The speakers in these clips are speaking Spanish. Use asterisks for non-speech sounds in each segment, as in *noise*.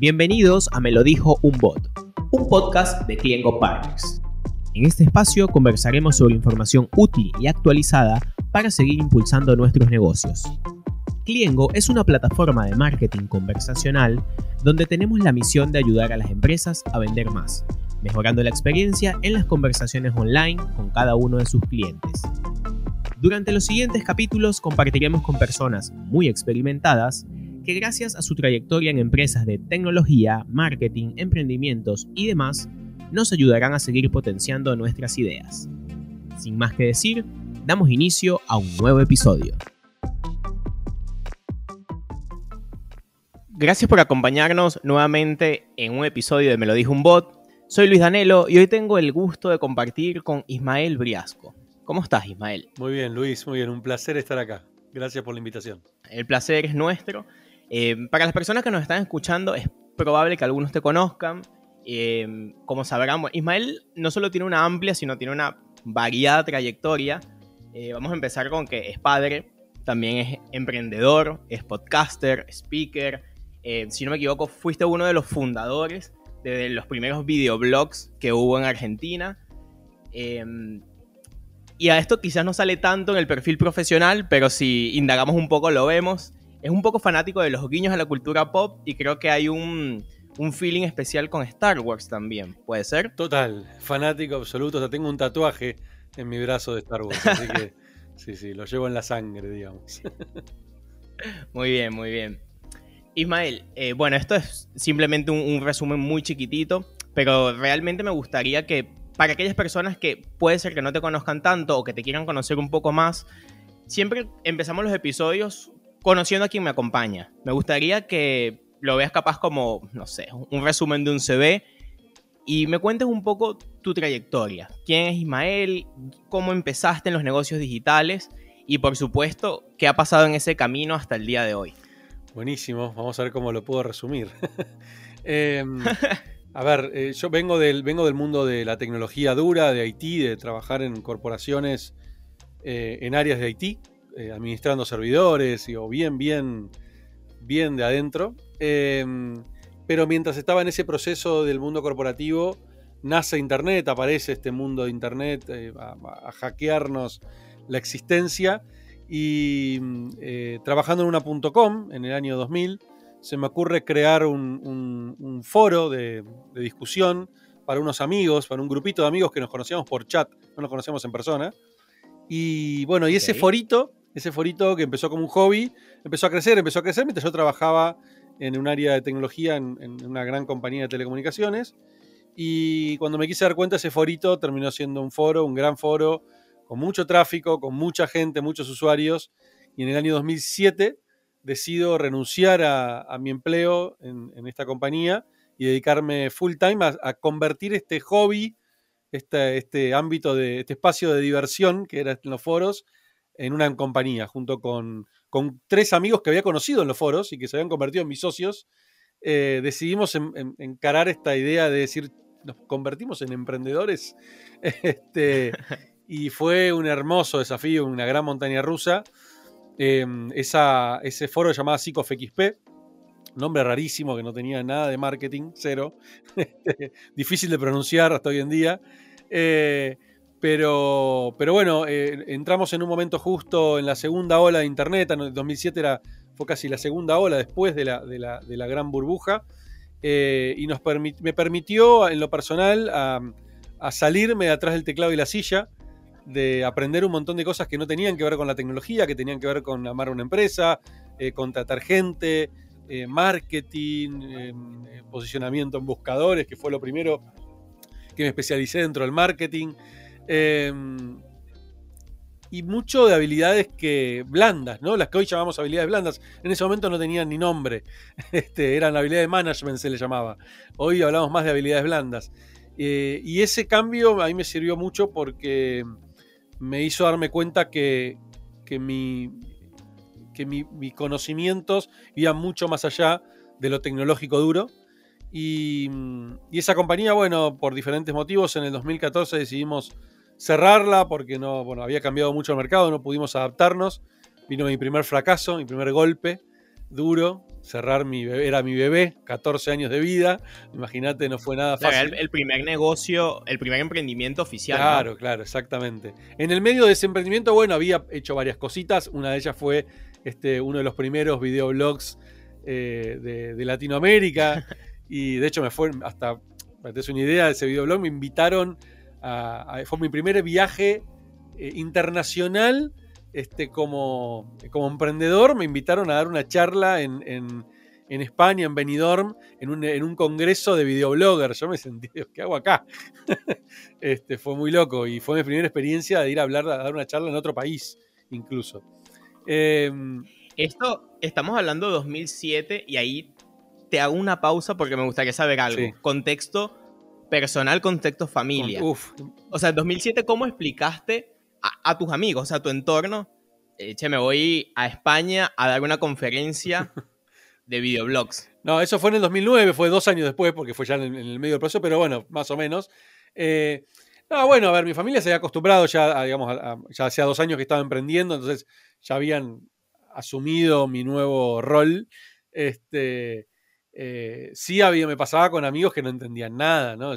Bienvenidos a Me lo dijo un bot, un podcast de Cliengo Partners. En este espacio conversaremos sobre información útil y actualizada para seguir impulsando nuestros negocios. Cliengo es una plataforma de marketing conversacional donde tenemos la misión de ayudar a las empresas a vender más, mejorando la experiencia en las conversaciones online con cada uno de sus clientes. Durante los siguientes capítulos compartiremos con personas muy experimentadas que gracias a su trayectoria en empresas de tecnología, marketing, emprendimientos y demás, nos ayudarán a seguir potenciando nuestras ideas. Sin más que decir, damos inicio a un nuevo episodio. Gracias por acompañarnos nuevamente en un episodio de Me lo dijo un bot. Soy Luis Danelo y hoy tengo el gusto de compartir con Ismael Briasco. ¿Cómo estás, Ismael? Muy bien, Luis, muy bien. Un placer estar acá. Gracias por la invitación. El placer es nuestro. Eh, para las personas que nos están escuchando, es probable que algunos te conozcan. Eh, como sabrán, Ismael no solo tiene una amplia, sino tiene una variada trayectoria. Eh, vamos a empezar con que es padre, también es emprendedor, es podcaster, speaker, eh, si no me equivoco, fuiste uno de los fundadores de los primeros videoblogs que hubo en Argentina. Em, y a esto quizás no sale tanto en el perfil profesional, pero si indagamos un poco lo vemos. Es un poco fanático de los guiños a la cultura pop y creo que hay un, un feeling especial con Star Wars también, ¿puede ser? Total, fanático absoluto. O sea, tengo un tatuaje en mi brazo de Star Wars, así que *laughs* sí, sí, lo llevo en la sangre, digamos. muy bien, muy bien. Ismael, eh, bueno, esto es simplemente un, resumen muy chiquitito, pero realmente me gustaría que para aquellas personas que puede ser que no te conozcan tanto o que te quieran conocer un poco más, siempre empezamos los episodios conociendo a quien me acompaña. Me gustaría que lo veas capaz como, no sé, un resumen de un CV y me cuentes un poco tu trayectoria. ¿Quién es Ismael? ¿Cómo empezaste en los negocios digitales? Y por supuesto, ¿qué ha pasado en ese camino hasta el día de hoy? Buenísimo, vamos a ver cómo lo puedo resumir. *laughs* Em, a ver, eh, yo vengo del, vengo del mundo de la tecnología dura, de Haití, de trabajar en corporaciones eh, en áreas de Haití, eh, administrando servidores o bien, bien, bien de adentro. Em, pero mientras estaba en ese proceso del mundo corporativo, nace Internet, aparece este mundo de Internet a hackearnos la existencia y eh, trabajando en una .com en el año 2000, se me ocurre crear un, foro de, discusión para unos amigos, para un grupito de amigos que nos conocíamos por chat, no nos conocíamos en persona. Y bueno, y ese forito, ese forito que empezó como un hobby, empezó a crecer, empezó a crecer mientras yo trabajaba en un área de tecnología en, en una gran compañía de telecomunicaciones. Y cuando me quise dar cuenta, ese forito terminó siendo un foro, un gran foro, con mucho tráfico, con mucha gente, muchos usuarios, y en el año 2007 decido renunciar a, mi empleo en, esta compañía y dedicarme full time a, convertir este hobby, este, este, ámbito de este espacio de diversión que era en los foros, en una compañía, junto con, tres amigos que había conocido en los foros y que se habían convertido en mis socios. Eh, decidimos encarar esta idea de decir, nos convertimos en emprendedores. *laughs* este, y fue un hermoso desafío, una gran montaña rusa. Em, ese foro llamado PsicoFXP, nombre rarísimo que no tenía nada de marketing, cero. *laughs* Difícil de pronunciar hasta hoy en día. Eh, pero, pero bueno, eh, entramos en un momento justo en la segunda ola de Internet. En el 2007 era, fue casi la segunda ola después de la, de la, gran burbuja. Eh, y nos me permitió, en lo personal, a, a salirme de atrás del teclado y la silla de aprender un montón de cosas que no tenían que ver con la tecnología, que tenían que ver con amar una empresa, eh, contratar gente, marketing, posicionamiento en buscadores, que fue lo primero que me especialicé dentro del marketing. Em, y mucho de habilidades que blandas, ¿no? Las que hoy llamamos habilidades blandas. En ese momento no tenían ni nombre. *laughs* Este, eran habilidades de management, se le llamaba. Hoy hablamos más de habilidades blandas. y ese cambio a mí me sirvió mucho porque me hizo darme cuenta que, que, mi, que mis conocimientos iban mucho más allá de lo tecnológico duro. Y, esa compañía, bueno, por diferentes motivos, en el 2014 decidimos cerrarla porque no, bueno, había cambiado mucho el mercado, no pudimos adaptarnos. Vino mi primer fracaso, mi primer golpe duro. Cerrar mi bebé, era mi bebé, 14 años de vida. Imagínate, no fue nada fácil. el, el, primer negocio, el primer emprendimiento oficial. Claro, claro, exactamente. En el medio de ese emprendimiento, bueno, había hecho varias cositas. Una de ellas fue este, uno de los primeros videoblogs eh, de, Latinoamérica. *laughs* y de hecho me fue hasta, para que te una idea, de ese videoblog me invitaron a, fue mi primer viaje eh, internacional este, como, como emprendedor. Me invitaron a dar una charla en, en, España, en Benidorm, en un, en un, congreso de videobloggers. Yo me sentí, ¿qué hago acá? *laughs* este, fue muy loco y fue mi primera experiencia de ir a hablar, a dar una charla en otro país, incluso. Em, Esto, estamos hablando de 2007 y ahí te hago una pausa porque me gustaría saber algo. Contexto personal, contexto familia. O sea, en 2007, ¿cómo explicaste a, tus amigos, o sea, a tu entorno? Eh, che, me voy a España a dar una conferencia *laughs* de videoblogs. No, eso fue en el 2009, fue dos años después, porque fue ya en, el medio del proceso, pero bueno, más o menos. Eh, no, bueno, a ver, mi familia se había acostumbrado ya, digamos, ya hacía dos años que estaba emprendiendo, entonces ya habían asumido mi nuevo rol. Este, eh, sí había, me pasaba con amigos que no entendían nada, ¿no?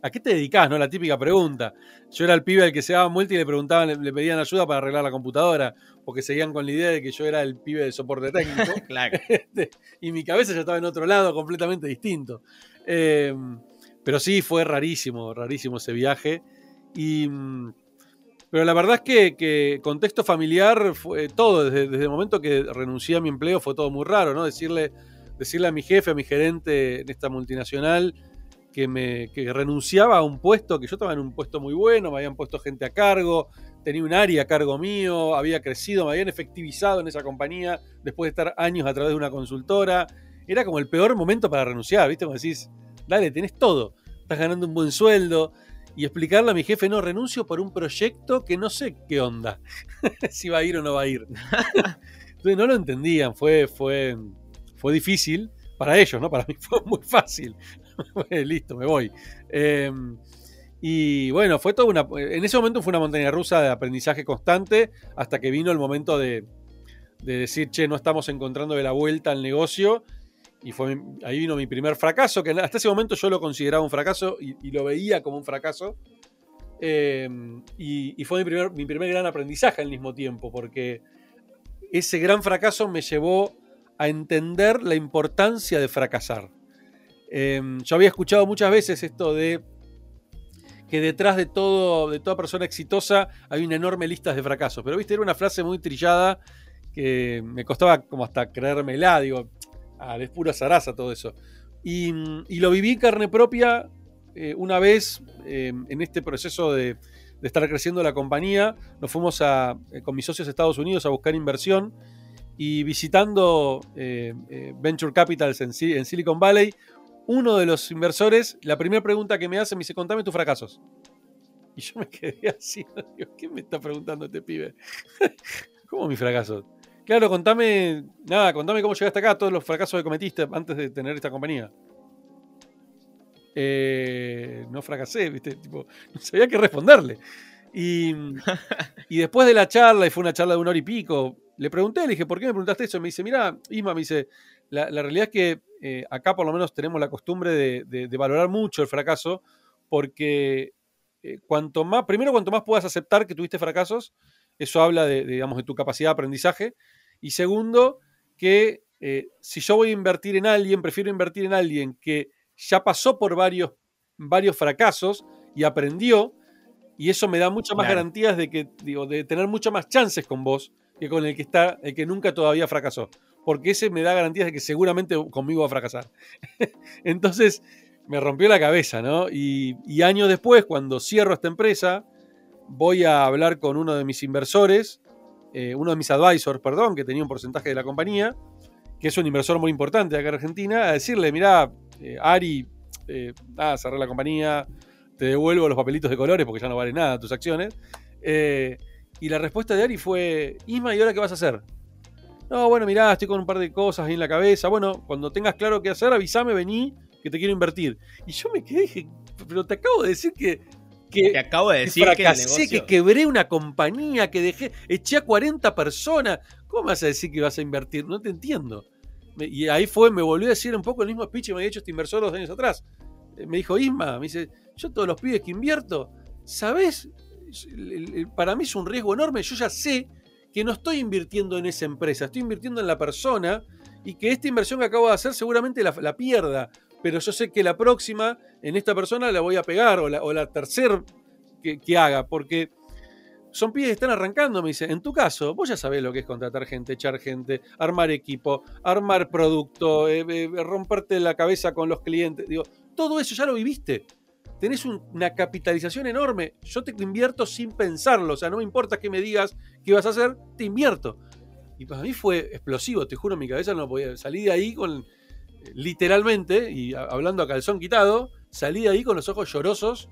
a qué te dedicas, no? La típica pregunta. Yo era el pibe al que se daba vuelta y le preguntaban, le, pedían ayuda para arreglar la computadora, porque seguían con la idea de que yo era el pibe de soporte técnico. *laughs* claro. *laughs* Este, y mi cabeza ya estaba en otro lado, completamente distinto. Em, pero sí, fue rarísimo, rarísimo ese viaje. Y mm, pero la verdad es que, contexto familiar fue todo, desde, el momento que renuncié a mi empleo fue todo muy raro, ¿no? Decirle, decirle a mi jefe, a mi gerente en esta multinacional, que, me, que renunciaba a un puesto, que yo estaba en un puesto muy bueno, me habían puesto gente a cargo, tenía un área a cargo mío, había crecido, me habían efectivizado en esa compañía después de estar años a través de una consultora. Era como el peor momento para renunciar, ¿viste? Como decís, dale, tenés todo, estás ganando un buen sueldo, y explicarle a mi jefe, no, renuncio por un proyecto que no sé qué onda, *laughs* si va a ir o no va a ir. *laughs* Entonces no lo entendían, fue, fue, fue difícil para ellos, ¿no? Para mí *laughs* fue muy fácil. *laughs* Listo, me voy. Em, y bueno, fue todo una. En ese momento fue una montaña rusa de aprendizaje constante hasta que vino el momento de, de decir, che, no estamos encontrando de la vuelta al negocio y fue, ahí vino mi primer fracaso, que hasta ese momento yo lo consideraba un fracaso y, lo veía como un fracaso. Em, y, fue mi primer, mi primer gran aprendizaje al mismo tiempo, porque ese gran fracaso me llevó a entender la importancia de fracasar. Em, yo había escuchado muchas veces esto de que detrás de todo, de toda persona exitosa hay una enorme lista de fracasos. Pero viste, era una frase muy trillada que me costaba como hasta creérmela. Digo, Ah, es pura zaraza todo eso. Y, lo viví carne propia eh, una vez eh, en este proceso de, estar creciendo la compañía. Nos fuimos eh, con mis socios a Estados Unidos a buscar inversión y visitando Venture Capitals en, Silicon Valley, uno de los inversores, la primera pregunta que me hace me dice, contame tus fracasos. Y yo me quedé así, *laughs* ¿qué me está preguntando este pibe? *laughs* ¿Cómo mis fracasos? Claro, contame, nada, contame cómo llegaste acá, todos los fracasos que cometiste antes de tener esta compañía. Eh, no fracasé, ¿viste? Tipo, *laughs* no sabía qué responderle. Y, después de la charla, y fue una charla de una hora y pico, le pregunté, le dije, ¿por qué me preguntaste eso? Y me dice, mira, Isma, me dice, la, realidad es que eh, acá por lo menos tenemos la costumbre de, valorar mucho el fracaso, porque eh, cuanto más, primero cuanto más puedas aceptar que tuviste fracasos, eso habla de, digamos, de tu capacidad de aprendizaje, y segundo, que eh, si yo voy a invertir en alguien, prefiero invertir en alguien que ya pasó por varios, varios fracasos y aprendió, y eso me da muchas más garantías de que, digo, de tener muchas más chances con vos que con el que está, el que nunca todavía fracasó. Porque ese me da garantías de que seguramente conmigo va a fracasar. *laughs* Entonces, me rompió la cabeza, ¿no? Y, años después, cuando cierro esta empresa, voy a hablar con uno de mis inversores eh, uno de mis advisors, perdón, que tenía un porcentaje de la compañía, que es un inversor muy importante acá en Argentina, a decirle, mira, eh, Ari, eh, cerré la compañía, te devuelvo los papelitos de colores porque ya no vale nada tus acciones. Eh, y la respuesta de Ari fue, Isma, ¿y ahora qué vas a hacer? No, bueno, mirá, estoy con un par de cosas ahí en la cabeza. Bueno, cuando tengas claro qué hacer, avísame, vení, que te quiero invertir. Y yo me quedé, dije, pero te acabo de decir que que, te acabo de decir fracasé, que, quebré una compañía, que dejé, eché a 40 personas. ¿Cómo vas a decir que vas a invertir? No te entiendo. y ahí fue, me volvió a decir un poco el mismo speech que me había hecho este inversor dos años atrás. Eh, me dijo Isma, me dice, yo todos los pibes que invierto, ¿sabes? Para mí es un riesgo enorme. Yo ya sé que no estoy invirtiendo en esa empresa, estoy invirtiendo en la persona y que esta inversión que acabo de hacer seguramente la, pierda, pero yo sé que la próxima en esta persona la voy a pegar o la, o la tercera que, haga, porque son pibes que están arrancando, me dice, en tu caso, vos ya sabés lo que es contratar gente, echar gente, armar equipo, armar producto, eh, eh, romperte la cabeza con los clientes, digo, todo eso ya lo viviste. Tenés una capitalización enorme. Yo te invierto sin pensarlo. O sea, no me importa que me digas qué vas a hacer, te invierto. Y para mí fue explosivo, te juro, mi cabeza no podía. Salí de ahí con, literalmente, y hablando a calzón quitado, salí de ahí con los ojos llorosos,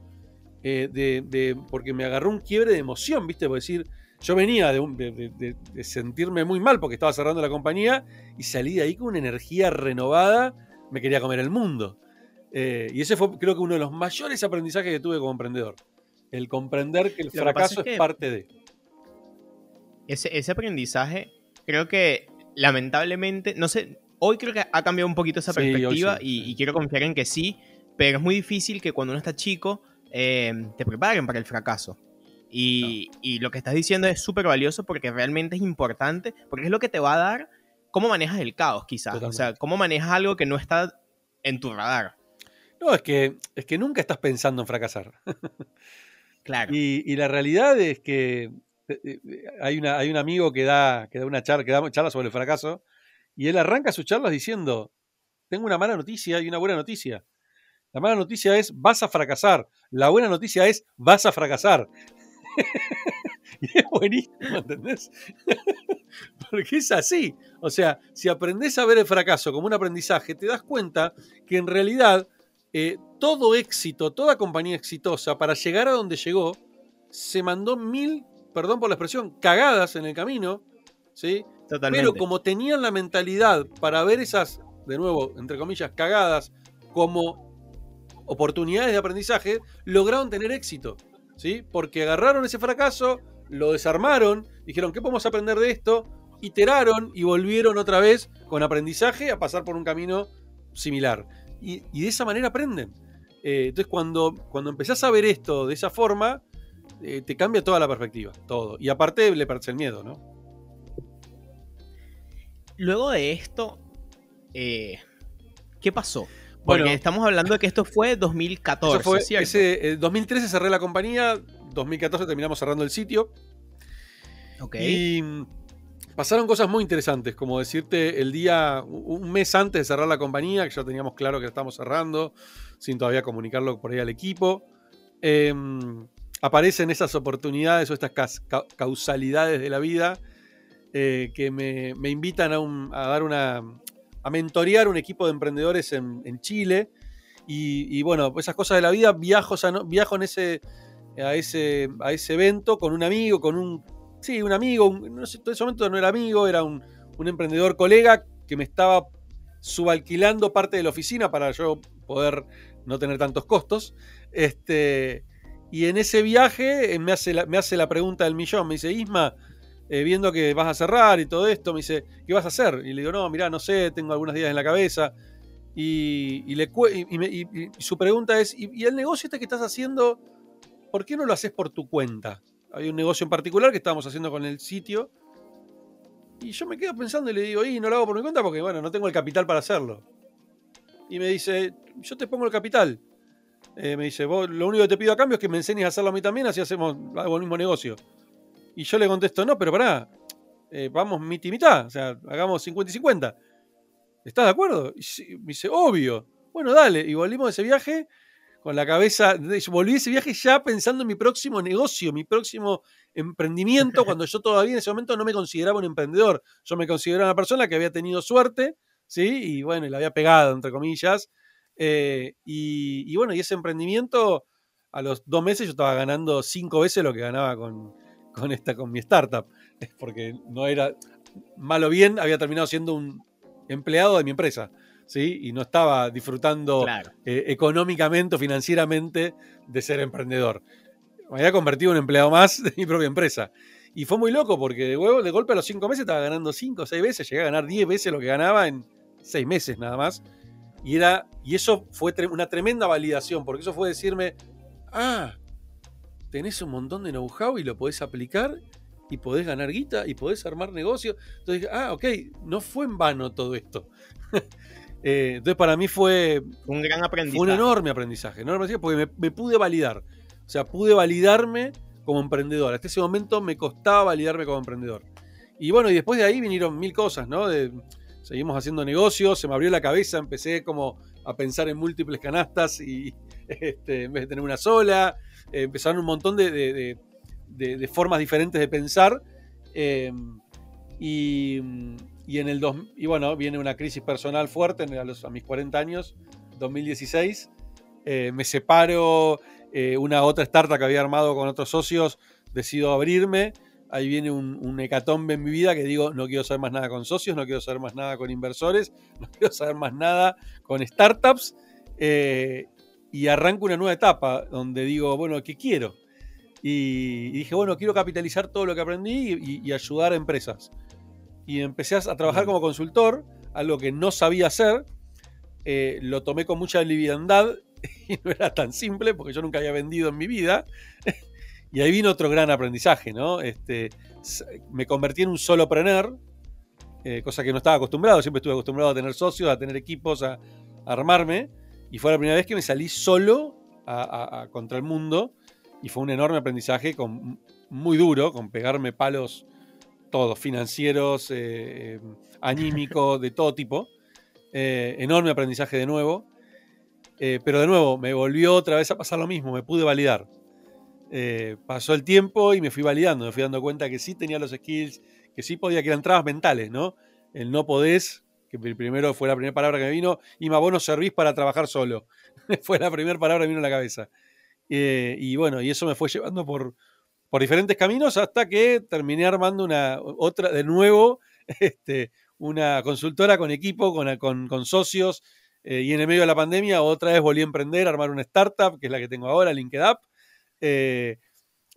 eh, de, porque me agarró un quiebre de emoción, ¿viste? Por decir, yo venía de, de, sentirme muy mal porque estaba cerrando la compañía y salí de ahí con una energía renovada, me quería comer el mundo. Eh, y ese fue, creo que uno de los mayores aprendizajes que tuve como emprendedor. El comprender que el fracaso es, parte de. Ese, ese aprendizaje creo que lamentablemente, no sé, hoy creo que ha cambiado un poquito esa perspectiva y, quiero confiar en que sí, pero es muy difícil que cuando uno está chico eh, te preparen para el fracaso. Y, lo que estás diciendo es súper valioso porque realmente es importante, porque es lo que te va a dar cómo manejas el caos, quizás. O sea, cómo manejas algo que no está en tu radar. No, es que, es que nunca estás pensando en fracasar. *laughs* claro. y, la realidad es que eh, eh, hay, una, hay un amigo que da, que da una charla, que da charla sobre el fracaso, y él arranca sus charlas diciendo, tengo una mala noticia y una buena noticia. La mala noticia es, vas a fracasar. La buena noticia es, vas a fracasar. *laughs* y es buenísimo, ¿entendés? *laughs* Porque es así. O sea, si aprendes a ver el fracaso como un aprendizaje, te das cuenta que en realidad eh, todo éxito, toda compañía exitosa, para llegar a donde llegó, se mandó mil perdón por la expresión, cagadas en el camino, ¿sí? Pero como tenían la mentalidad para ver esas, de nuevo, entre comillas, cagadas como oportunidades de aprendizaje, lograron tener éxito, ¿sí? Porque agarraron ese fracaso, lo desarmaron, dijeron, ¿qué podemos aprender de esto? Iteraron y volvieron otra vez con aprendizaje a pasar por un camino similar. Y, de esa manera aprenden. Eh, entonces, cuando, cuando empezás a ver esto de esa forma, eh, te cambia toda la perspectiva, todo. Y aparte le parece el miedo, ¿no? Luego de esto, eh, ¿qué pasó? Porque bueno, estamos hablando de que esto fue 2014, fue, ¿cierto? Ese, 2013 cerré la compañía, 2014 terminamos cerrando el sitio. Ok. Y pasaron cosas muy interesantes, como decirte el día, un mes antes de cerrar la compañía, que ya teníamos claro que la estábamos cerrando, sin todavía comunicarlo por ahí al equipo. Eh, aparecen esas oportunidades o estas causalidades de la vida eh, que me, invitan a, dar una. a mentorear un equipo de emprendedores en, Chile. Y, bueno, esas cosas de la vida, viajo, viajo en ese, a, ese, a ese evento con un amigo, con un. Sí, un amigo, no sé, en ese momento no era amigo, era un, emprendedor colega que me estaba subalquilando parte de la oficina para yo poder no tener tantos costos. Este, y en ese viaje eh, me hace la, me hace la pregunta del millón. Me dice, Isma, eh, viendo que vas a cerrar y todo esto, me dice, ¿qué vas a hacer? Y le digo, no, mirá, no sé, tengo algunas días en la cabeza. Y, le, y, su pregunta es, ¿y, el negocio este que estás haciendo, por qué no lo haces por tu cuenta? Hay un negocio en particular que estábamos haciendo con el sitio. Y yo me quedo pensando y le digo, y no lo hago por mi cuenta porque, bueno, no tengo el capital para hacerlo. Y me dice, yo te pongo el capital. Eh, me dice, vos lo único que te pido a cambio es que me enseñes a hacerlo a mí también, así hacemos el mismo negocio. Y yo le contesto, no, pero pará, eh, vamos mitad y mitad, o sea, hagamos 50 y 50. ¿Estás de acuerdo? Y me dice, obvio. Bueno, dale. Y volvimos de ese viaje con la cabeza, volví ese viaje ya pensando en mi próximo negocio, mi próximo emprendimiento, *laughs* cuando yo todavía en ese momento no me consideraba un emprendedor. Yo me consideraba una persona que había tenido suerte, ¿sí? Y bueno, y la había pegado, entre comillas. Eh, y, bueno, y ese emprendimiento, a los dos meses yo estaba ganando cinco veces lo que ganaba con, con, esta, con mi startup. *laughs* Porque no era, malo bien, había terminado siendo un empleado de mi empresa. ¿Sí? Y no estaba disfrutando eh, económicamente o financieramente de ser emprendedor. me había convertido en un empleado más *laughs* de mi propia empresa. Y fue muy loco porque de, huevo, de golpe a los cinco meses estaba ganando cinco o seis veces, llegué a ganar diez veces lo que ganaba en seis meses nada más. Y, era, y eso fue una tremenda validación, porque eso fue decirme, ah, tenés un montón de know-how y lo podés aplicar y podés ganar guita y podés armar negocio. Entonces dije, ah, ok, no fue en vano todo esto. *laughs* Eh, entonces para mí fue un gran aprendizaje. un enorme aprendizaje, enorme porque me, pude validar. O sea, pude validarme como emprendedor. Hasta ese momento me costaba validarme como emprendedor. Y bueno, y después de ahí vinieron mil cosas, ¿no? seguimos haciendo negocios, se me abrió la cabeza, empecé como a pensar en múltiples canastas y *laughs* este, en vez de tener una sola, eh, empezaron un montón de, formas diferentes de pensar. Eh, y, en el dos, y bueno, viene una crisis personal fuerte a, los, mis 40 años, 2016. Eh, me separo, una otra startup que había armado con otros socios, decido abrirme ahí viene un, hecatombe en mi vida que digo, no quiero saber más nada con socios, no quiero saber más nada con inversores, *laughs* no quiero saber más nada con startups. Eh, y arranco una nueva etapa donde digo, bueno, ¿qué quiero? Y, dije, bueno, quiero capitalizar todo lo que aprendí y, ayudar a empresas. Y empecé a, trabajar como consultor, algo que no sabía hacer. Eh, lo tomé con mucha liviandad *laughs* y no era tan simple porque yo nunca había vendido en mi vida. *laughs* Y ahí vino otro gran aprendizaje, ¿no? Este, me convertí en un solopreneur, eh, cosa que no estaba acostumbrado, siempre estuve acostumbrado a tener socios, a tener equipos, a, armarme, y fue la primera vez que me salí solo a, contra el mundo, y fue un enorme aprendizaje con, muy duro, con pegarme palos todos, financieros, eh, anímicos, de todo tipo. Eh, enorme aprendizaje de nuevo. pero de nuevo, me volvió otra vez a pasar lo mismo, me pude validar. Eh, pasó el tiempo y me fui validando, me fui dando cuenta que sí tenía los skills, que sí podía, que eran trabas mentales, ¿no? El no podés, que primero fue la primera palabra que me vino, y más vos no servís para trabajar solo. *laughs* fue la primera palabra que me vino a la cabeza. Eh, y bueno, y eso me fue llevando por, por diferentes caminos hasta que terminé armando una otra, de nuevo, *laughs* este, una consultora con equipo, con, con, socios, eh, y en el medio de la pandemia otra vez volví a emprender, a armar una startup, que es la que tengo ahora, LinkedIn eh,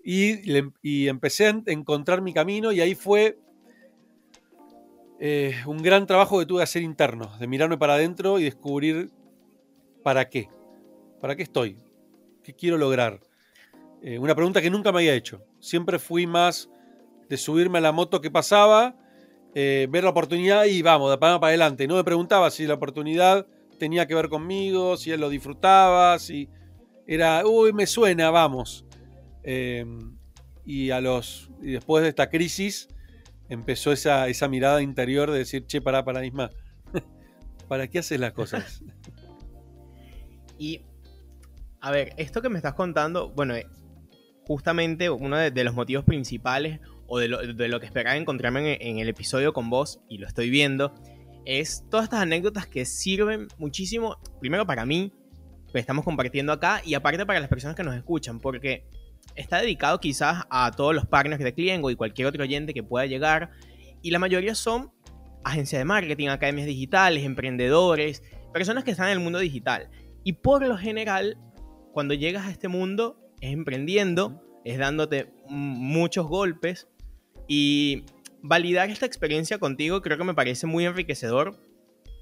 y, empecé a encontrar mi camino y ahí fue eh, un gran trabajo que tuve que hacer interno, de mirarme para adentro y descubrir para qué, para qué estoy, qué quiero lograr. Eh, una pregunta que nunca me había hecho. Siempre fui más de subirme a la moto que pasaba, ver la oportunidad y vamos, de para adelante. No me preguntaba si la oportunidad tenía que ver conmigo, si él lo disfrutaba, si era, uy, me suena, vamos. Em, y, a los, después de esta crisis empezó esa, esa mirada interior de decir, che, pará, para misma, *laughs* ¿para qué haces las cosas? *laughs* y, a ver, esto que me estás contando, bueno, eh, justamente uno de, los motivos principales o de lo, que esperaba encontrarme en, en, el episodio con vos, y lo estoy viendo, es todas estas anécdotas que sirven muchísimo, primero para mí, que estamos compartiendo acá y aparte para las personas que nos escuchan, porque está dedicado quizás a todos los partners de Cliengo y cualquier otro oyente que pueda llegar y la mayoría son agencias de marketing, academias digitales, emprendedores, personas que están en el mundo digital. Y por lo general, cuando llegas a este mundo, es emprendiendo, es dándote muchos golpes y validar esta experiencia contigo creo que me parece muy enriquecedor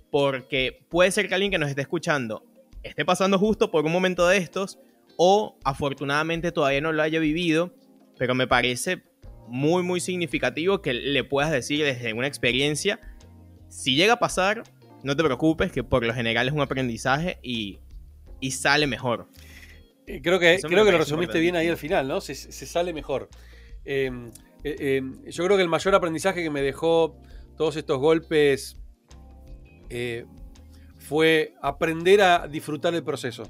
porque puede ser que alguien que nos esté escuchando esté pasando justo por un momento de estos o afortunadamente todavía no lo haya vivido, pero me parece muy, muy significativo que le puedas decir desde una experiencia, si llega a pasar, no te preocupes, que por lo general es un aprendizaje y, sale mejor. Eh, creo que, creo que lo resumiste bien ahí al final, ¿no? Se, sale mejor. Eh, em, yo creo que el mayor aprendizaje que me dejó todos estos golpes eh, fue aprender a disfrutar el proceso.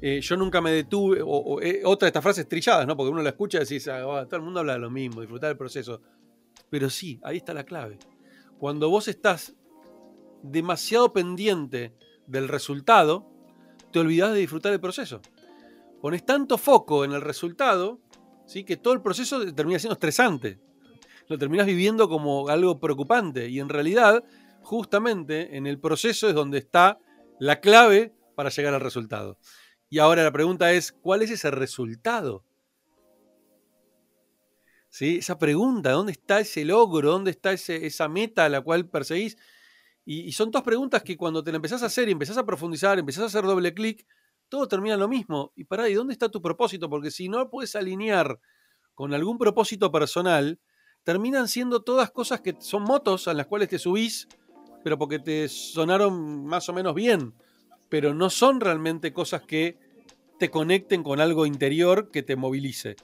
Eh, yo nunca me detuve, o, eh, otra de estas frases trilladas, ¿no? Porque uno la escucha y decís, ah, todo el mundo habla de lo mismo, disfrutar el proceso. Pero sí, ahí está la clave. Cuando vos estás demasiado pendiente del resultado, te olvidás de disfrutar el proceso. Pones tanto foco en el resultado, ¿sí? que todo el proceso termina siendo estresante. Lo terminas viviendo como algo preocupante. Y en realidad justamente en el proceso es donde está la clave para llegar al resultado. Y ahora la pregunta es, ¿cuál es ese resultado? ¿Sí? Esa pregunta, ¿dónde está ese logro? ¿Dónde está esa meta a la cual perseguís? Y, son dos preguntas que cuando te la empezás a hacer y empezás a profundizar, empezás a hacer doble clic, todo termina lo mismo. Y pará, ¿y dónde está tu propósito? Porque si no puedes alinear con algún propósito personal, terminan siendo todas cosas que son motos a las cuales te subís, pero porque te sonaron más o menos bien, pero no son realmente cosas que te conecten con algo interior que te movilice.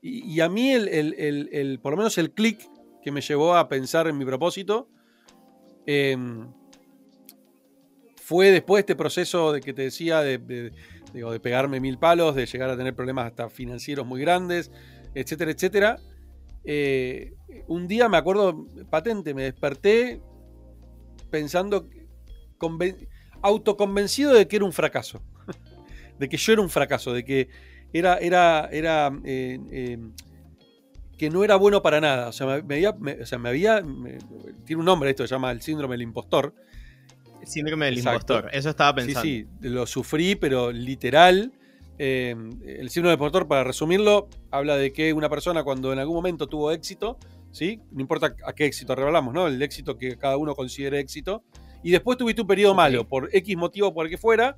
Y, a mí, el, por lo menos el clic que me llevó a pensar en mi propósito, Em, fue después de este proceso de que te decía de, de, pegarme mil palos, de llegar a tener problemas hasta financieros muy grandes, etcétera, etcétera. Eh, un día me acuerdo patente, me desperté pensando, autoconvencido de que era un fracaso, *laughs* de que yo era un fracaso, de que era, era, era eh, em, que no era bueno para nada. O sea, me, había, o sea, me había tiene un nombre esto, se llama el síndrome del impostor. Síndrome del impostor, eso estaba pensando. Sí, sí, lo sufrí, pero literal. Eh, el síndrome del impostor, para resumirlo, habla de que una persona cuando en algún momento tuvo éxito, ¿sí? no importa a qué éxito revelamos, ¿no? el éxito que cada uno considere éxito, y después tuviste un periodo malo, por X motivo, por el que fuera,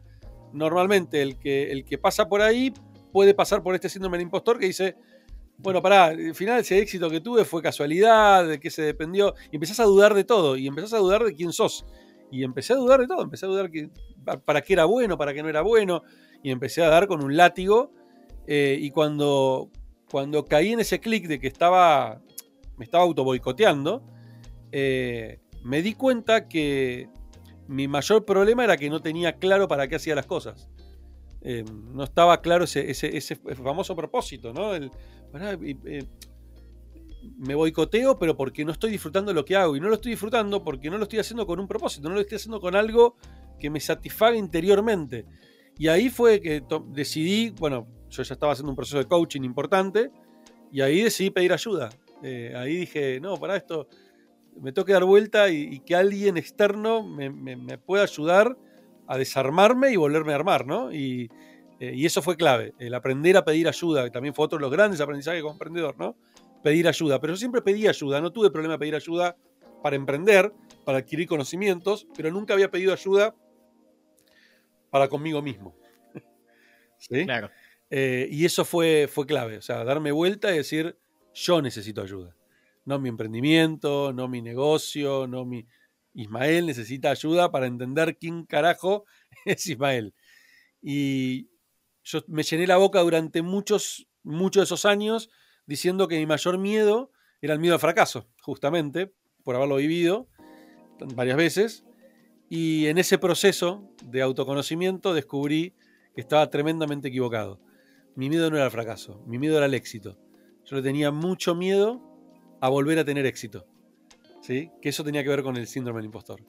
normalmente el que, el que pasa por ahí puede pasar por este síndrome del impostor que dice, bueno, pará, al final ese éxito que tuve fue casualidad, de qué se dependió, y empezás a dudar de todo, y empezás a dudar de quién sos. Y empecé a dudar de todo, empecé a dudar que, para qué era bueno, para qué no era bueno, y empecé a dar con un látigo. Eh, y cuando, cuando caí en ese clic de que estaba, me estaba auto boicoteando, eh, me di cuenta que mi mayor problema era que no tenía claro para qué hacía las cosas. Eh, no estaba claro ese, ese, famoso propósito, ¿no? Me boicoteo, pero porque no estoy disfrutando lo que hago. Y no lo estoy disfrutando porque no lo estoy haciendo con un propósito, no lo estoy haciendo con algo que me satisfaga interiormente. Y ahí fue que decidí, bueno, yo ya estaba haciendo un proceso de coaching importante, y ahí decidí pedir ayuda. Eh, ahí dije, no, para esto me tengo que dar vuelta y, que alguien externo me, pueda ayudar a desarmarme y volverme a armar, ¿no? Y, eh, y, eso fue clave, el aprender a pedir ayuda, que también fue otro de los grandes aprendizajes como emprendedor, ¿no? Pedir ayuda. Pero yo siempre pedí ayuda, no tuve problema de pedir ayuda para emprender, para adquirir conocimientos, pero nunca había pedido ayuda para conmigo mismo. *laughs* ¿Sí? Claro. Eh, y eso fue, fue clave, o sea, darme vuelta y decir, yo necesito ayuda. No mi emprendimiento, no mi negocio, no mi, Ismael necesita ayuda para entender quién carajo *laughs* es Ismael. Y yo me llené la boca durante muchos, muchos de esos años diciendo que mi mayor miedo era el miedo al fracaso, justamente, por haberlo vivido varias veces. Y en ese proceso de autoconocimiento descubrí que estaba tremendamente equivocado. Mi miedo no era el fracaso, mi miedo era el éxito. Yo le tenía mucho miedo a volver a tener éxito que eso tenía que ver con el síndrome del impostor.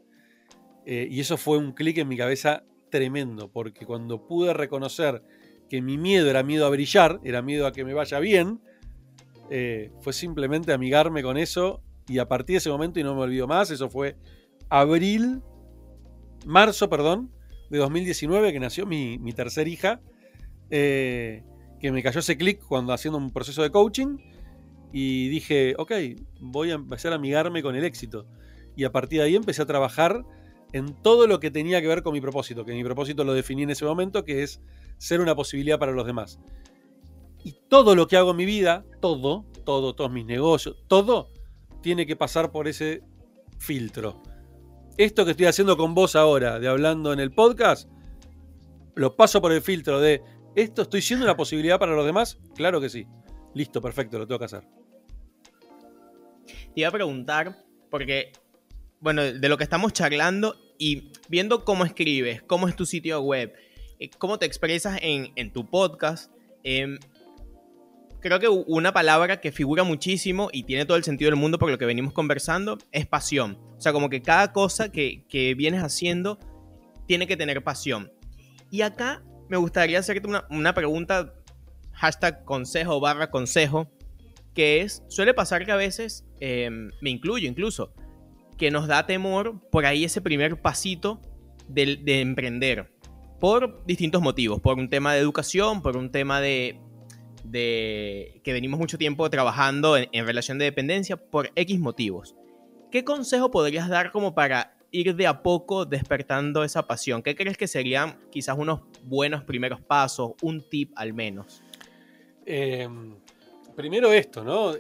Eh, y eso fue un clic en mi cabeza tremendo, porque cuando pude reconocer que mi miedo era miedo a brillar, era miedo a que me vaya bien, eh, fue simplemente amigarme con eso y a partir de ese momento, y no me olvido más, eso fue abril, marzo, perdón, de 2019, que nació mi, tercera hija, eh, que me cayó ese clic cuando haciendo un proceso de coaching y dije, ok, voy a empezar a amigarme con el éxito. Y a partir de ahí empecé a trabajar en todo lo que tenía que ver con mi propósito, que mi propósito lo definí en ese momento, que es ser una posibilidad para los demás. Y todo lo que hago en mi vida, todo, todo, todos mis negocios, todo, tiene que pasar por ese filtro. Esto que estoy haciendo con vos ahora, de hablando en el podcast, lo paso por el filtro de, ¿esto estoy siendo una posibilidad para los demás? Claro que sí. Listo, perfecto, lo tengo que hacer. Te iba a preguntar, porque, bueno, de lo que estamos charlando y viendo cómo escribes, cómo es tu sitio web, eh, cómo te expresas en, tu podcast, em, creo que una palabra que figura muchísimo y tiene todo el sentido del mundo por lo que venimos conversando es pasión. O sea, como que cada cosa que, vienes haciendo tiene que tener pasión. Y acá me gustaría hacerte una, una pregunta, hashtag consejo barra consejo, que es, suele pasar que a veces, em, me incluyo incluso, que nos da temor por ahí ese primer pasito de, emprender, por distintos motivos, por un tema de educación, por un tema de, de que venimos mucho tiempo trabajando en, relación de dependencia por X motivos. ¿Qué consejo podrías dar como para ir de a poco despertando esa pasión? ¿Qué crees que serían quizás unos buenos primeros pasos, un tip al menos? Em, primero esto, ¿no?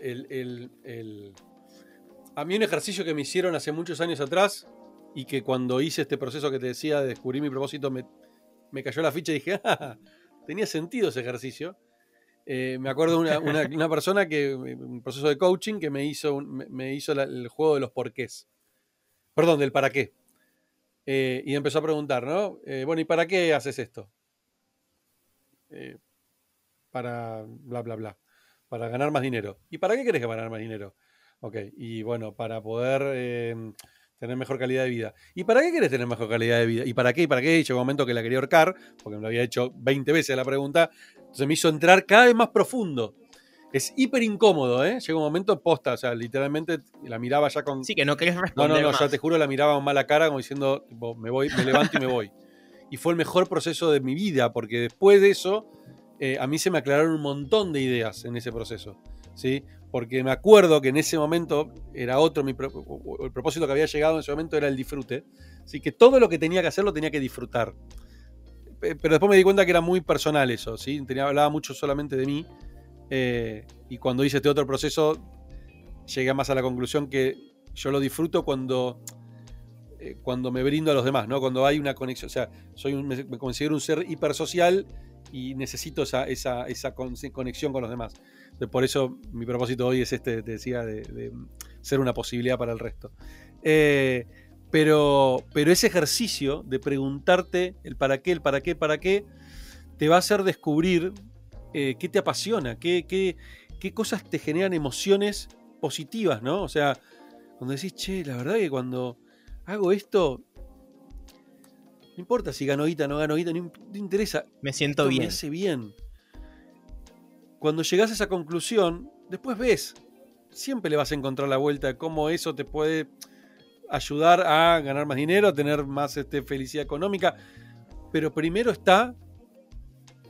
A mí un ejercicio que me hicieron hace muchos años atrás y que cuando hice este proceso que te decía de descubrir mi propósito me, cayó la ficha y dije, *laughs* ah, tenía sentido ese ejercicio. Eh, me acuerdo de *laughs* una, persona que, un proceso de coaching que me hizo, me hizo el juego de los porqués. Perdón, del para qué. Eh, y empezó a preguntar, ¿no? Eh, bueno, ¿y para qué haces esto? para bla, bla, bla. Para ganar más dinero. ¿Y para qué querés ganar más dinero? Ok, y bueno, para poder tener mejor calidad de vida. ¿Y para qué querés tener mejor calidad de vida? ¿Y para qué? ¿Y para qué? Y llegó un momento que la quería ahorcar, porque me lo había hecho 20 veces la pregunta. Entonces me hizo entrar cada vez más profundo. Es hiper incómodo, ¿eh? Llega un momento posta, o sea, literalmente la miraba ya con. Sí, que no querés responder. No, no, no, ya te juro, la miraba con mala cara, como diciendo, me voy, me levanto y me voy. Y fue el mejor proceso de mi vida, porque después de eso, eh, a mí se me aclararon un montón de ideas en ese proceso. ¿sí? Porque me acuerdo que en ese momento era otro, mi el propósito que había llegado en ese momento era el disfrute, así que todo lo que tenía que hacer lo tenía que disfrutar. Pero después me di cuenta que era muy personal eso, ¿sí? Tenía, hablaba mucho solamente de mí, eh, y cuando hice este otro proceso llegué más a la conclusión que yo lo disfruto cuando, eh, cuando me brindo a los demás, ¿no? Cuando hay una conexión, o sea, soy me, considero un ser hipersocial y necesito esa, esa, esa conexión con los demás por eso mi propósito hoy es este, te decía, de, ser una posibilidad para el resto. Eh, pero, pero ese ejercicio de preguntarte el para qué, el para qué, para qué, te va a hacer descubrir eh, qué te apasiona, qué, qué, qué cosas te generan emociones positivas, ¿no? O sea, cuando decís, che, la verdad que cuando hago esto, no importa si gano guita, no gano guita, no, interesa. Me siento bien. Me hace bien cuando llegas a esa conclusión, después ves, siempre le vas a encontrar la vuelta de cómo eso te puede ayudar a ganar más dinero, a tener más este, felicidad económica. Pero primero está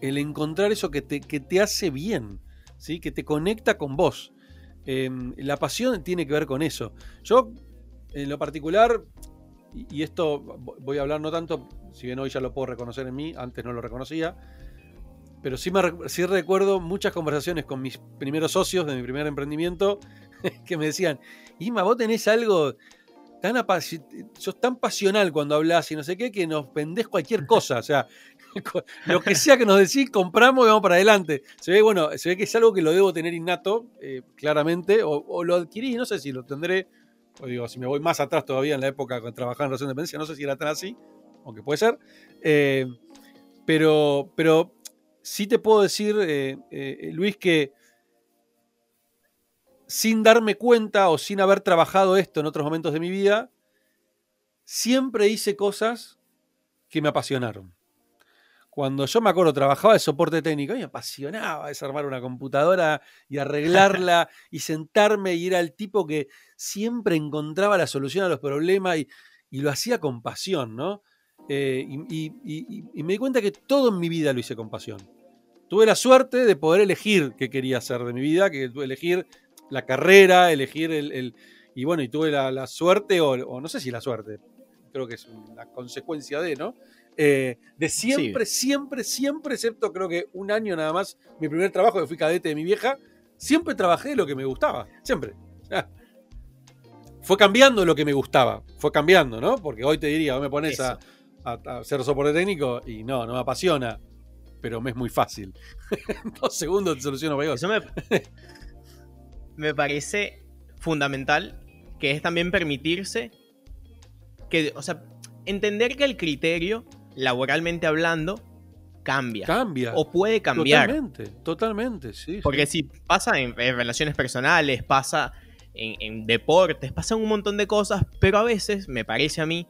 el encontrar eso que te, que te hace bien, ¿sí? que te conecta con vos. Em, la pasión tiene que ver con eso. Yo, en lo particular, y esto voy a hablar no tanto, si bien hoy ya lo puedo reconocer en mí, antes no lo reconocía, pero sí, me, sí recuerdo muchas conversaciones con mis primeros socios de mi primer emprendimiento *laughs* que me decían, Ima, vos tenés algo tan sos tan pasional cuando hablas y no sé qué, que nos vendés cualquier cosa. O sea, *laughs* lo que sea que nos decís, compramos y vamos para adelante. Se ve, bueno, se ve que es algo que lo debo tener innato, eh, claramente, o, lo adquirí, no sé si lo tendré, o digo, si me voy más atrás todavía en la época que trabajaba en relación de dependencia, no sé si era tan así, aunque puede ser. Eh, pero, pero sí te puedo decir, eh, eh, Luis, que sin darme cuenta o sin haber trabajado esto en otros momentos de mi vida, siempre hice cosas que me apasionaron. Cuando yo me acuerdo, trabajaba de soporte técnico, me apasionaba desarmar una computadora y arreglarla *laughs* y sentarme y era el tipo que siempre encontraba la solución a los problemas y, lo hacía con pasión, ¿no? Eh, y, me di cuenta que todo en mi vida lo hice con pasión. Tuve la suerte de poder elegir qué quería hacer de mi vida, que tuve elegir la carrera, elegir el. y bueno, y tuve la, suerte, o, no sé si la suerte, creo que es una consecuencia de, ¿no? Eh, de siempre, siempre, siempre, excepto creo que un año nada más, mi primer trabajo, que fui cadete de mi vieja, siempre trabajé de lo que me gustaba, siempre. fue cambiando lo que me gustaba, fue cambiando, ¿no? Porque hoy te diría, vos me pones a, hacer soporte técnico y no, no me apasiona, pero me es muy fácil. *laughs* en dos segundos te soluciono para Eso me, *laughs* me parece fundamental, que es también permitirse que, o sea, entender que el criterio, laboralmente hablando, cambia. Cambia. O puede cambiar. Totalmente, totalmente, sí. Porque si pasa en, relaciones personales, pasa en, deportes, pasa un montón de cosas, pero a veces me parece a mí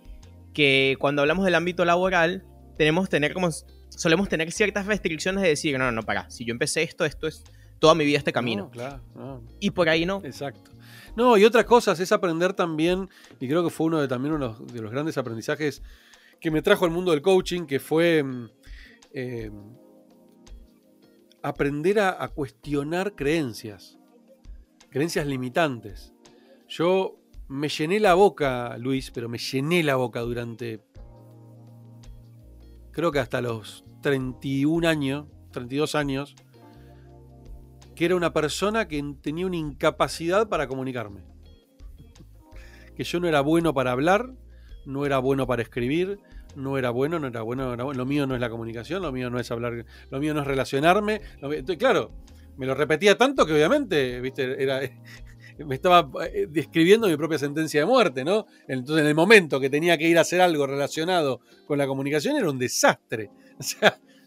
que cuando hablamos del ámbito laboral, tenemos tener como, solemos tener ciertas restricciones de decir, no, no, no, para, si yo empecé esto, esto es toda mi vida este camino. claro, Y por ahí no. Exacto. No, y otras cosas es aprender también, y creo que fue uno de también uno de los grandes aprendizajes que me trajo al mundo del coaching, que fue eh, aprender a, cuestionar creencias, creencias limitantes. Yo me llené la boca, Luis, pero me llené la boca durante, creo que hasta los 31 años, 32 años, que era una persona que tenía una incapacidad para comunicarme. Que yo no era bueno para hablar, no era bueno para escribir, no era bueno, no era bueno, lo mío no es la comunicación, lo mío no es hablar, lo mío no es relacionarme. entonces, claro, me lo repetía tanto que obviamente, viste, era, me estaba eh, describiendo mi propia sentencia de muerte, ¿no? Entonces, en el momento que tenía que ir a hacer algo relacionado con la comunicación, era un desastre. *laughs*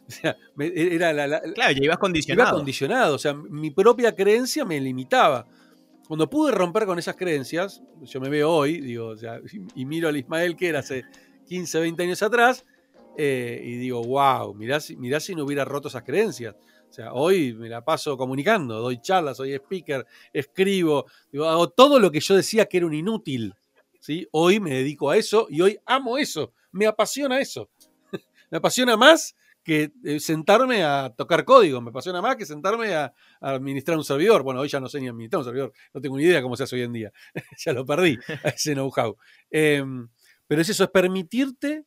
O sea, era la, claro, ya ibas condicionado. Iba condicionado, o sea, mi propia creencia me limitaba. Cuando pude romper con esas creencias, yo me veo hoy, digo, o sea, y miro al Ismael que era hace 15, 20 años atrás, eh, y digo, wow, mirá, mirá si no hubiera roto esas creencias. O sea, hoy me la paso comunicando, doy charlas, soy speaker, escribo, hago todo lo que yo decía que era un inútil. ¿sí? Hoy me dedico a eso y hoy amo eso, me apasiona eso. *laughs* me apasiona más que eh, sentarme a tocar código, me apasiona más que sentarme a, administrar un servidor. Bueno, hoy ya no sé ni administrar un servidor, no tengo ni idea cómo se hace hoy en día. *laughs* ya lo perdí, *laughs* ese know-how. Em, pero es eso, es permitirte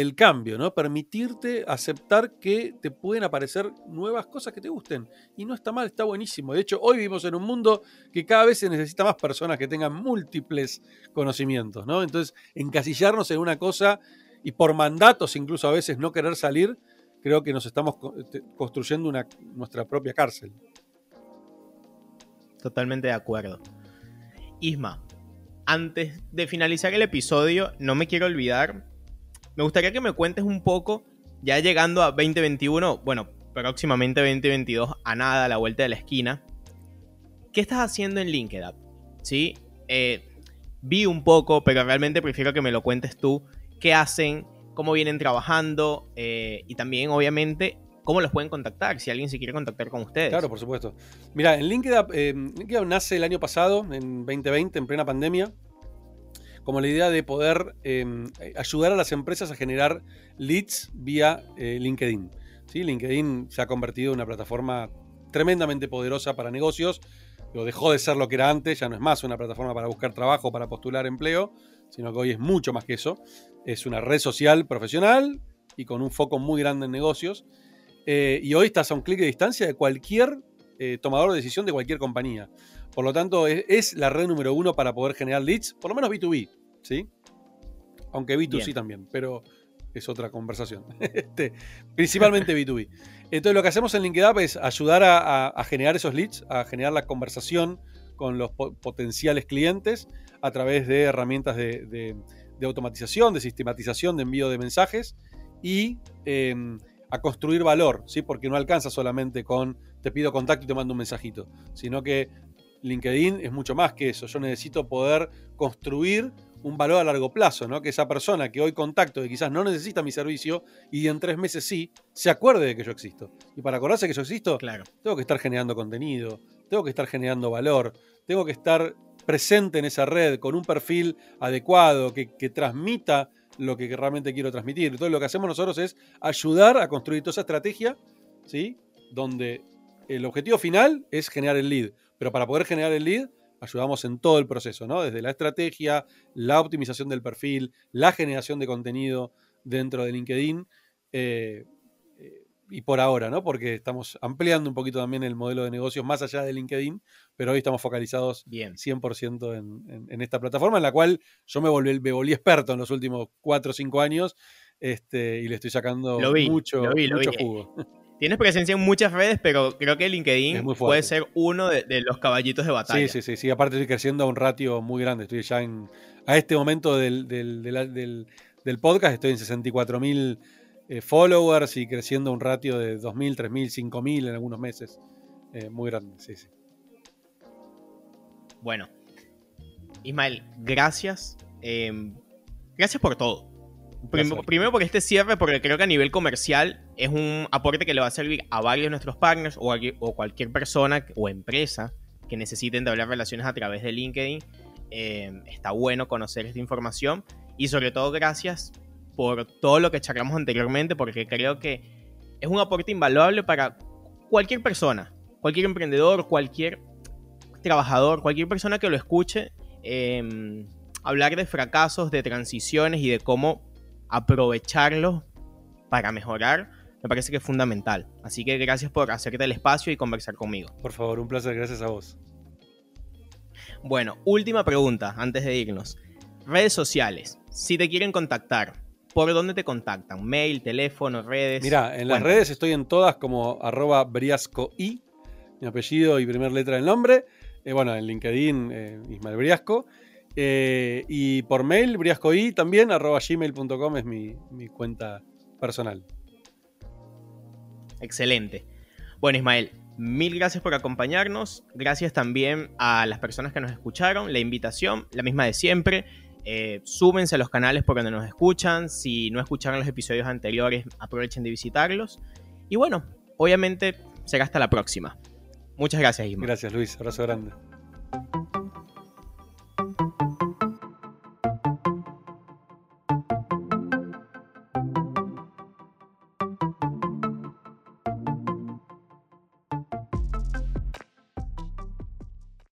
el cambio, ¿no? Permitirte aceptar que te pueden aparecer nuevas cosas que te gusten. Y no está mal, está buenísimo. De hecho, hoy vivimos en un mundo que cada vez se necesita más personas que tengan múltiples conocimientos, ¿no? Entonces, encasillarnos en una cosa y por mandatos incluso a veces no querer salir, creo que nos estamos este, construyendo una, nuestra propia cárcel. Totalmente de acuerdo. Isma, antes de finalizar el episodio, no me quiero olvidar, me gustaría que me cuentes un poco, ya llegando a 2021, bueno, próximamente 2022, a nada, a la vuelta de la esquina, ¿qué estás haciendo en LinkedIn? ¿Sí? Eh, vi un poco, pero realmente prefiero que me lo cuentes tú, qué hacen, cómo vienen trabajando eh, y también, obviamente, cómo los pueden contactar si alguien se quiere contactar con ustedes. Claro, por supuesto. Mira, en LinkedIn, eh, LinkedIn nace el año pasado, en 2020, en plena pandemia, como la idea de poder em, ayudar a las empresas a generar leads vía eh, LinkedIn. ¿Sí? LinkedIn se ha convertido en una plataforma tremendamente poderosa para negocios. Lo dejó de ser lo que era antes, ya no es más una plataforma para buscar trabajo, para postular empleo, sino que hoy es mucho más que eso. Es una red social profesional y con un foco muy grande en negocios. Eh, y hoy estás a un clic de distancia de cualquier eh, tomador de decisión de cualquier compañía. Por lo tanto, es, la red número uno para poder generar leads, por lo menos B2B, ¿sí? Aunque B2C también, pero es otra conversación. *laughs* Este, principalmente B2B. Entonces, lo que hacemos en LinkedIn es ayudar a, generar esos leads, a generar la conversación con los potenciales clientes a través de herramientas de, automatización, de sistematización, de envío de mensajes y em, a construir valor, ¿sí? porque no alcanza solamente con te pido contacto y te mando un mensajito, sino que LinkedIn es mucho más que eso. Yo necesito poder construir un valor a largo plazo, ¿no? Que esa persona que hoy contacto y quizás no necesita mi servicio y en tres meses sí, se acuerde de que yo existo. Y para acordarse que yo existo, claro. tengo que estar generando contenido, tengo que estar generando valor, tengo que estar presente en esa red con un perfil adecuado que, que transmita lo que realmente quiero transmitir. Entonces lo que hacemos nosotros es ayudar a construir toda esa estrategia, ¿sí? Donde el objetivo final es generar el lead, pero para poder generar el lead ayudamos en todo el proceso, ¿no? Desde la estrategia, la optimización del perfil, la generación de contenido dentro de LinkedIn. Eh, y por ahora, ¿no? Porque estamos ampliando un poquito también el modelo de negocios más allá de LinkedIn, pero hoy estamos focalizados Bien. 100% en, en, esta plataforma, en la cual yo me volví, me volví experto en los últimos 4 o 5 años este, y le estoy sacando mucho, mucho jugo. Tienes presencia en muchas redes, pero creo que LinkedIn puede ser uno de, los caballitos de batalla. Sí, sí, sí, sí. Aparte estoy creciendo a un ratio muy grande. Estoy ya en... A este momento del, del, del, del podcast estoy en 64 mil eh, followers y creciendo un ratio de 2.000, 3.000, 5.000 en algunos meses. Eh, muy grande, sí, sí. Bueno, Ismael, gracias. Em, gracias por todo. Primero, por este cierre, porque creo que a nivel comercial es un aporte que le va a servir a varios de nuestros partners o, o cualquier persona o empresa que necesiten entablar relaciones a través de LinkedIn. Em, está bueno conocer esta información y sobre todo gracias por todo lo que charlamos anteriormente, porque creo que es un aporte invaluable para cualquier persona, cualquier emprendedor, cualquier trabajador, cualquier persona que lo escuche, em, hablar de fracasos, de transiciones y de cómo aprovecharlos para mejorar, me parece que es fundamental. Así que gracias por hacerte el espacio y conversar conmigo. Por favor, un placer, gracias a vos. Bueno, última pregunta antes de irnos. Redes sociales. Si te quieren contactar, ¿por dónde te contactan? Mail, teléfono, redes. Mira, en las redes estoy en todas como arroba briascoi, mi apellido y primer letra del nombre. Eh, bueno, en LinkedIn, eh, Ismael Briasco. Eh, y por mail, briascoi también, arroba gmail.com es mi, mi cuenta personal. Excelente. Bueno, Ismael, mil gracias por acompañarnos. Gracias también a las personas que nos escucharon. La invitación, la misma de siempre. Eh, súbense a los canales por donde nos escuchan. Si no escucharon los episodios anteriores, aprovechen de visitarlos. Y bueno, obviamente será hasta la próxima. Muchas gracias, Ismael. Gracias, Luis. Abrazo grande.